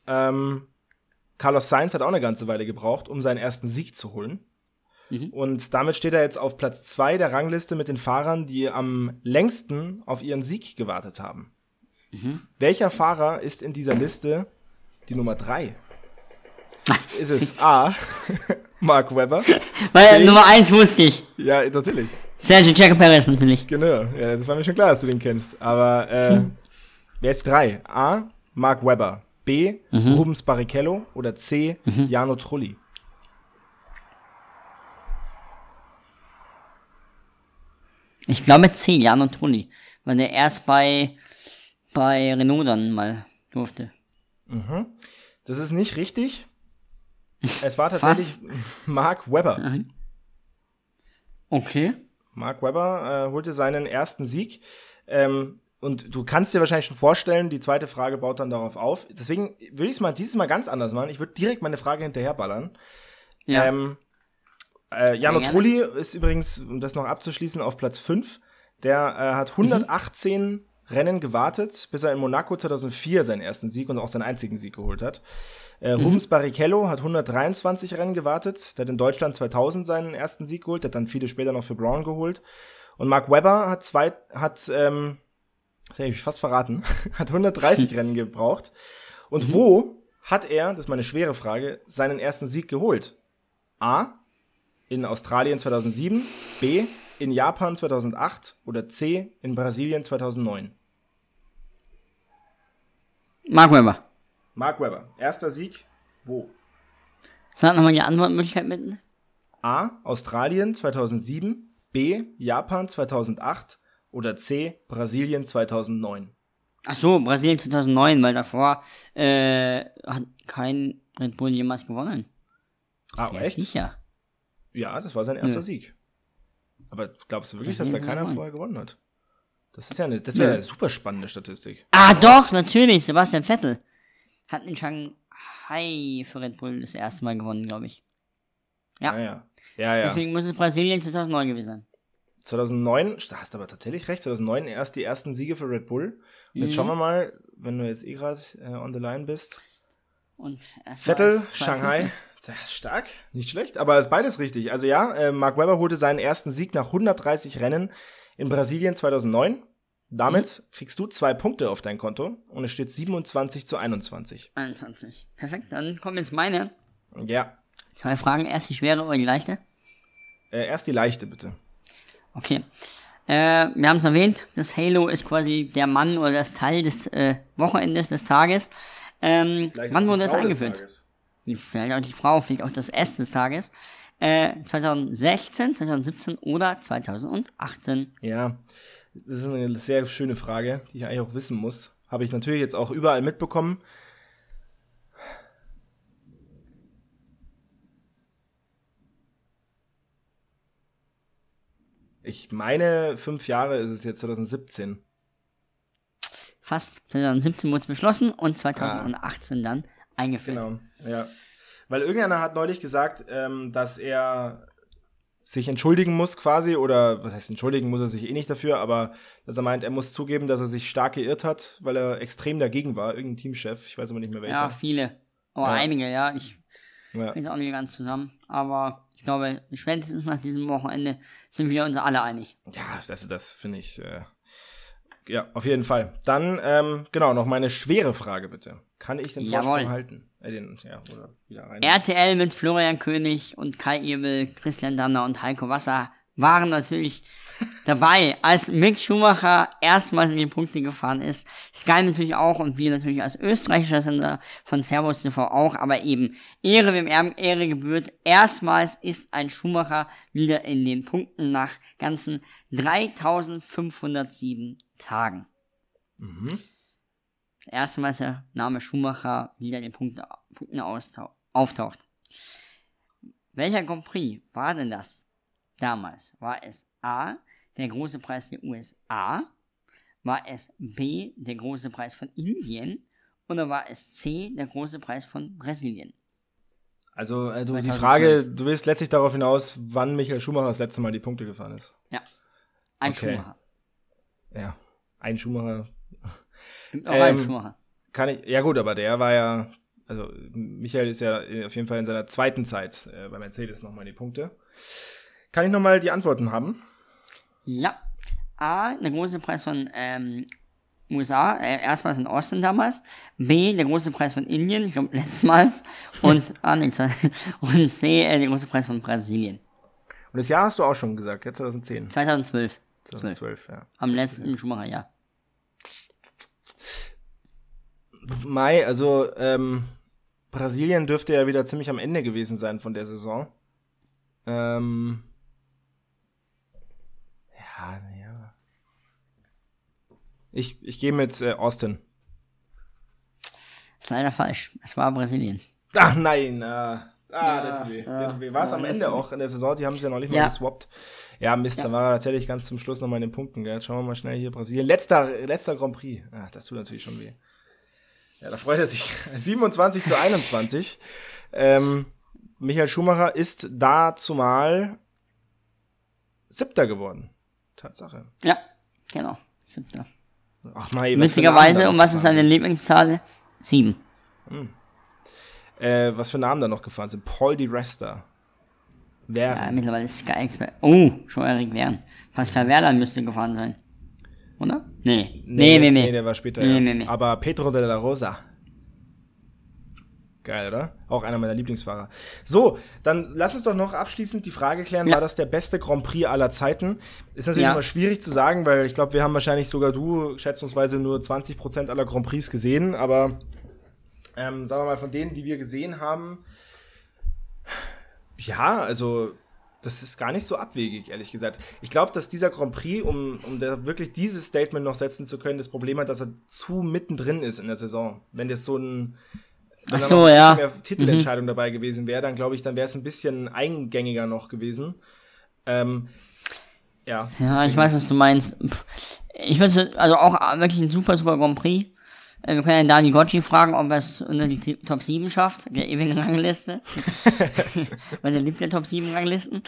Ähm, Carlos Sainz hat auch eine ganze Weile gebraucht, um seinen ersten Sieg zu holen. Und damit steht er jetzt auf Platz zwei der Rangliste mit den Fahrern, die am längsten auf ihren Sieg gewartet haben. Welcher Fahrer ist in dieser Liste die Nummer drei? ist es A. Mark Webber? Weil Ich- Nummer eins wusste ich. Ja, natürlich. Sergio Checo Perez natürlich. Genau, ja, das war mir schon klar, dass du den kennst. Aber äh, wer ist drei? A. Mark Webber. B. Rubens Barrichello. Oder C. Jano Trulli. Ich glaube C, Jan und Trulli. Weil der erst bei, bei Renault dann mal durfte. Das ist nicht richtig. Es war tatsächlich Mark Webber. Okay. Mark Webber äh, holte seinen ersten Sieg. Ähm, und du kannst dir wahrscheinlich schon vorstellen, die zweite Frage baut dann darauf auf. Deswegen würde ich es mal dieses Mal ganz anders machen. Ich würde direkt meine Frage hinterherballern. Ja. Ähm, äh, Jano gerne. Trulli ist übrigens, um das noch abzuschließen, auf Platz 5. Der äh, hat 118 Rennen gewartet, bis er in Monaco 2004 seinen ersten Sieg und auch seinen einzigen Sieg geholt hat. Äh, Rubens Barrichello hat 123 Rennen gewartet. Der hat in Deutschland 2000 seinen ersten Sieg geholt. Der hat dann viele später noch für Brown geholt. Und Mark Webber hat zwei, hat, ähm, das hätte ich fast verraten, hat 130 Rennen gebraucht. Und wo hat er, das ist meine schwere Frage, seinen ersten Sieg geholt? A. In Australien 2007, B. In Japan 2008 oder C. In Brasilien 2009. Mark Webber. Mark Webber, erster Sieg, wo? Sag nochmal die Antwortmöglichkeit mit. A. Australien 2007, B. Japan 2008 oder C. Brasilien 2009. Ach so, Brasilien 2009, weil davor äh, hat kein Red Bull jemals gewonnen. Ah, echt? sicher. Ja, das war sein erster Nö. Sieg. Aber glaubst du wirklich, dass Brasilien da keiner 2009. vorher gewonnen hat? Das ist ja eine, das wäre eine super spannende Statistik. Ah, doch, natürlich, Sebastian Vettel. Hat in Shanghai für Red Bull das erste Mal gewonnen, glaube ich. Ja. Ja, ja. Ja, ja. Deswegen muss es Brasilien 2009 gewesen sein. 2009, da hast du aber tatsächlich recht, 2009 erst die ersten Siege für Red Bull. Und jetzt Mhm. schauen wir mal, wenn du jetzt eh gerade äh, on the line bist. Und Vettel, Shanghai, stark, nicht schlecht, aber ist beides richtig. Also ja, äh, Mark Webber holte seinen ersten Sieg nach 130 Rennen in Brasilien 2009. Damit Mhm. kriegst du zwei Punkte auf dein Konto und es steht 27 zu 21. 21. Perfekt, dann kommen jetzt meine Ja, zwei Fragen. Erst die schwere oder die leichte? äh, erst die leichte bitte. Okay. Äh, wir haben es erwähnt, das Halo ist quasi der Mann oder das Teil des äh, Wochenendes, des Tages. Ähm, wann wurde das eingeführt? Die- Vielleicht auch die Frau, vielleicht auch das S des Tages. Äh, 2016, 2017 oder 2018? Ja, das ist eine sehr schöne Frage, die ich eigentlich auch wissen muss. Habe ich natürlich jetzt auch überall mitbekommen. Ich meine, fünf Jahre ist es jetzt 2017. Fast 2017 wurde es beschlossen und 2018 dann eingeführt. Genau, ja. Weil irgendeiner hat neulich gesagt, ähm, dass er sich entschuldigen muss quasi, oder was heißt entschuldigen muss er sich eh nicht dafür, aber dass er meint, er muss zugeben, dass er sich stark geirrt hat, weil er extrem dagegen war, irgendein Teamchef, ich weiß aber nicht mehr welcher. Ja, viele. Oh, Ja. einige, ja. Ich Ja. bin jetzt auch nicht ganz zusammen. Aber ich glaube, spätestens nach diesem Wochenende sind wir uns alle einig. Ja, also das finde ich, äh, ja, auf jeden Fall. Dann, ähm, genau, noch meine schwere Frage bitte. Kann ich den Jawohl. Vorsprung halten? Äh, den, ja, oder wieder rein. RTL mit Florian König und Kai Ebel, Christian Danner und Heiko Wasser waren natürlich dabei, als Mick Schumacher erstmals in die Punkte gefahren ist. Sky natürlich auch und wir natürlich als österreichischer Sender von Servus TV auch, aber eben Ehre wem Ehr- Ehre gebührt. Erstmals ist ein Schumacher wieder in den Punkten nach ganzen 3507 Tagen. Das erste Mal, dass der Name Schumacher wieder in den Punkten, Punkten auftaucht. Welcher Grand Prix war denn das damals? War es A, der große Preis der USA? War es B, der große Preis von Indien? Oder war es C, der große Preis von Brasilien? Also, du, die 2012. Frage, du willst letztlich darauf hinaus, wann Michael Schumacher das letzte Mal die Punkte gefahren ist. Ja. Ein Okay. Schumacher. Ja, ein Schumacher auch Ähm, einen Schumacher. kann ich, ja gut, aber der war ja, also Michael ist ja auf jeden Fall in seiner zweiten Zeit äh, bei Mercedes nochmal die Punkte. Kann ich nochmal die Antworten haben? Ja. A, der große Preis von ähm, USA, äh, erstmals in Austin damals. B, der große Preis von Indien, ich glaube letztmals. Und, ah, nee, und C, äh, der große Preis von Brasilien. Und das Jahr hast du auch schon gesagt, ja, 2010. 2012. 2012, ja. Am letzten Schumacher-Jahr. Mai, also ähm, Brasilien dürfte ja wieder ziemlich am Ende gewesen sein von der Saison. Ähm, ja. Ich, ich gehe mit äh, Austin. Ist leider falsch. Es war Brasilien. Ach nein, äh, ah, weh. Der tut weh. War es am Ende auch in der Saison, die haben sich ja noch nicht mal Ja. geswappt. Ja, Mist, da war tatsächlich ganz zum Schluss nochmal in den Punkten, gell? Schauen wir mal schnell hier Brasilien. Letzter, letzter Grand Prix. Ach, das tut natürlich schon weh. Ja, da freut er sich. 27 zu 21. Ähm, Michael Schumacher ist da zumal Siebter geworden. Tatsache. Ja, genau. Siebter. Ach Namen Witzigerweise, noch was ist seine Lieblingszahl? Sieben. sind. Äh, was für Namen da noch gefahren sind? Paul Di Resta. Wer? Ja, mittlerweile ist Sky Expert. Oh, schon Erik Wern. Pascal Wehrlein müsste gefahren sein. Oder? Nee. Nee, nee, nee. Nee, der war später Nee, erst. nee, nee. Aber Pedro de la Rosa. Geil, oder? Auch einer meiner Lieblingsfahrer. So, dann lass uns doch noch abschließend die Frage klären, Ja. war das der beste Grand Prix aller Zeiten? Ist natürlich Ja. immer schwierig zu sagen, weil ich glaube, wir haben wahrscheinlich sogar du schätzungsweise nur 20% aller Grand Prix gesehen, aber ähm, sagen wir mal, von denen, die wir gesehen haben, ja, also das ist gar nicht so abwegig, ehrlich gesagt. Ich glaube, dass dieser Grand Prix, um, um da wirklich dieses Statement noch setzen zu können, das Problem hat, dass er zu mittendrin ist in der Saison. Wenn das so ein wenn Ach so, noch ein ja. mehr Titelentscheidung dabei gewesen wäre, dann glaube ich, dann wäre es ein bisschen eingängiger noch gewesen. Ähm, ja. Ja, ich weiß, was du meinst. Ich würde also auch wirklich ein super, super Grand Prix. Äh, Wir können ja Dani Gocci fragen, ob er es unter die Top 7 schafft, der ewigen Rangliste. Weil er liebt ja Top 7 Ranglisten.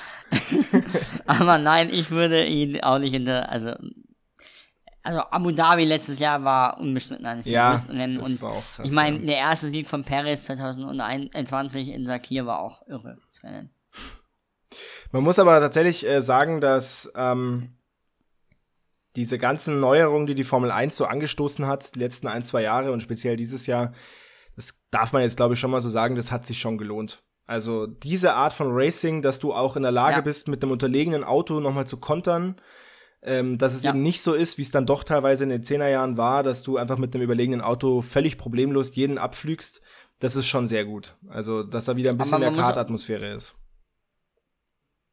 Aber nein, ich würde ihn auch nicht in der, also, also Abu Dhabi letztes Jahr war unbestritten eines Ja, der größten Rennen. das Und war auch krass, ich meine, ja. der erste Sieg von Paris 2021 in Sakir war auch irre. Das Rennen. Man muss aber tatsächlich äh, sagen, dass ähm, diese ganzen Neuerungen, die die Formel 1 so angestoßen hat, die letzten ein, zwei Jahre und speziell dieses Jahr, das darf man jetzt, glaube ich, schon mal so sagen, das hat sich schon gelohnt. Also diese Art von Racing, dass du auch in der Lage Ja. bist, mit einem unterlegenen Auto nochmal zu kontern, ähm, dass es Ja. eben nicht so ist, wie es dann doch teilweise in den Zehnerjahren war, dass du einfach mit einem überlegenen Auto völlig problemlos jeden abflügst, das ist schon sehr gut. Also, dass da wieder ein bisschen mehr Kartatmosphäre ist.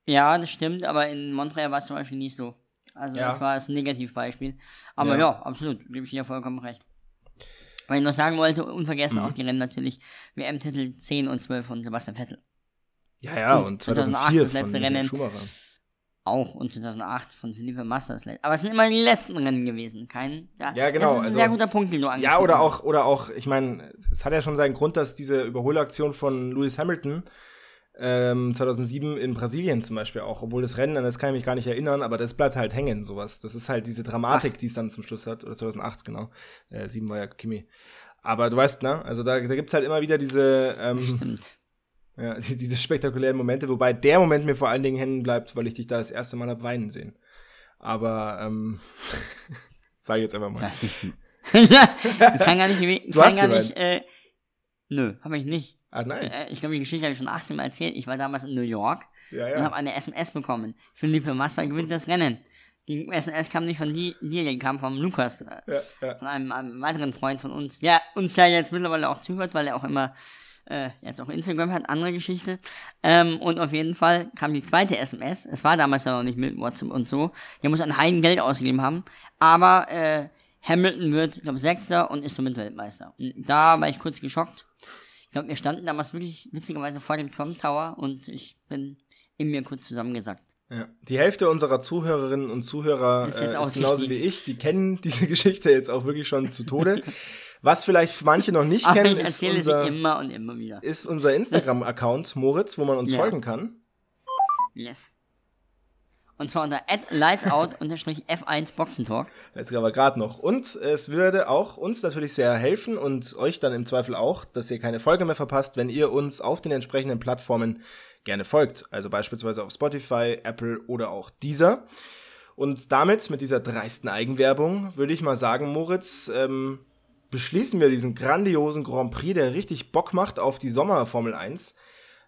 Ja, das stimmt, aber in Montreal war es zum Beispiel nicht so. Also Ja. das war das Negativbeispiel. Aber Ja. ja, absolut, gebe ich dir vollkommen recht. Weil ich noch sagen wollte, unvergessen Mhm. auch die Rennen natürlich, WM-Titel 10 und 12 von Sebastian Vettel. Ja, ja, Und und 2008 2004 das von letzte Michael Rennen. Schumacher. Auch und 2008 von Felipe Masters. Aber es sind immer die letzten Rennen gewesen. Kein, ja, Ja, genau, Das ist ein also- sehr guter Punkt, den du Ja, angesprochen oder hast. auch, oder auch, ich meine, es hat ja schon seinen Grund, dass diese Überholaktion von Lewis Hamilton ähm, 2007 in Brasilien zum Beispiel auch, obwohl das Rennen, an das kann ich mich gar nicht erinnern, aber das bleibt halt hängen, sowas. Das ist halt diese Dramatik, die es dann zum Schluss hat, oder 2008, genau. Äh, sieben war ja Kimi. Aber du weißt, ne, also da, da gibt's halt immer wieder diese, ähm, Stimmt. Ja, die, diese spektakulären Momente, wobei der Moment mir vor allen Dingen hängen bleibt, weil ich dich da das erste Mal hab weinen sehen. Aber, ähm, sag jetzt einfach mal. Lass mich. ja, ich kann gar nicht, ich Du hast gar geweint. nicht, äh, nö, habe ich nicht. Ah, nein. Äh, ich glaube, die Geschichte habe ich schon 18 Mal erzählt. Ich war damals in New York Ja, und habe ja. eine SMS bekommen. Felipe Massa gewinnt das Rennen. Die SMS kam nicht von di- dir, die kam vom Lukas, äh, ja, ja. von einem, einem weiteren Freund von uns, der uns ja jetzt mittlerweile auch zuhört, weil er auch immer äh, jetzt auch Instagram hat, andere Geschichte. Ähm, und auf jeden Fall kam die zweite SMS. Es war damals ja noch nicht mit WhatsApp und so. Der muss ein Heiden Geld ausgegeben haben. Aber äh, Hamilton wird, ich glaube, Sechster und ist somit Weltmeister. Und da war ich kurz geschockt. Ich glaube, wir standen damals wirklich witzigerweise vor dem Trump Tower und ich bin in mir kurz zusammengesackt. Ja. Die Hälfte unserer Zuhörerinnen und Zuhörer Ist äh, ist genauso wie ich. Die kennen diese Geschichte jetzt auch wirklich schon zu Tode. Was vielleicht manche noch nicht kennen, ist unser, immer und immer wieder. ist unser Instagram-Account, Moritz, wo man uns Ja. folgen kann. Yes. Und zwar unter lightsout-f1 Boxentalk. Jetzt aber gerade noch. Und es würde auch uns natürlich sehr helfen und euch dann im Zweifel auch, dass ihr keine Folge mehr verpasst, wenn ihr uns auf den entsprechenden Plattformen gerne folgt. Also beispielsweise auf Spotify, Apple oder auch dieser. Und damit, mit dieser dreisten Eigenwerbung, würde ich mal sagen, Moritz, ähm, beschließen wir diesen grandiosen Grand Prix, der richtig Bock macht auf die Sommer Formel 1.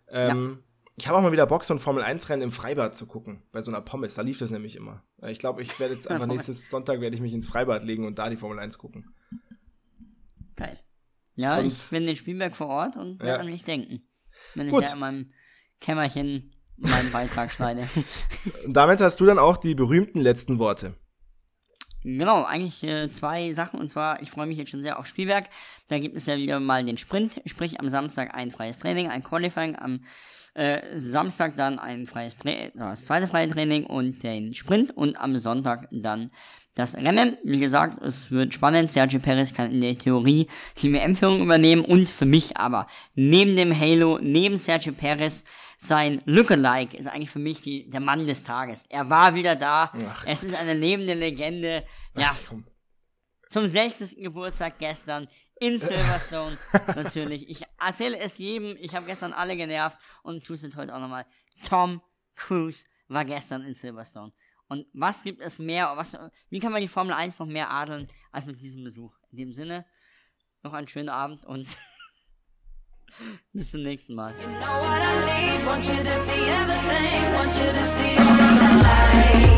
Ähm, Ich habe auch mal wieder Bock, so ein Formel-1-Rennen im Freibad zu gucken, bei so einer Pommes. Da lief das nämlich immer. Ich glaube, ich werde jetzt einfach nächstes Sonntag werde ich mich ins Freibad legen und da die Formel 1 gucken. Geil. Ja, Und- ich bin in Spielberg vor Ort und werde Ja. an mich denken. Wenn Gut. ich da in meinem Kämmerchen meinen Beitrag schneide. Und damit hast du dann auch die berühmten letzten Worte. Genau, eigentlich äh, zwei Sachen. Und zwar, ich freue mich jetzt schon sehr auf Spielberg. Da gibt es ja wieder mal den Sprint, sprich am Samstag ein freies Training, ein Qualifying, am äh, Samstag dann ein freies Tra äh, das zweite freie Training und den Sprint und am Sonntag dann das Rennen. Wie gesagt, es wird spannend. Sergio Perez kann in der Theorie die WM-Führung übernehmen und für mich aber neben dem Halo, neben Sergio Perez, sein Lookalike ist eigentlich für mich die, der Mann des Tages. Er war wieder da. Ach es Gott. ist eine lebende Legende. Ja, komm. zum 60. Geburtstag gestern in Silverstone. Natürlich. Ich erzähle es jedem. Ich habe gestern alle genervt und tue es jetzt heute auch nochmal. Tom Cruise war gestern in Silverstone. Und was gibt es mehr? Was, wie kann man die Formel 1 noch mehr adeln als mit diesem Besuch? In dem Sinne, noch einen schönen Abend und bis zum nächsten Mal. You know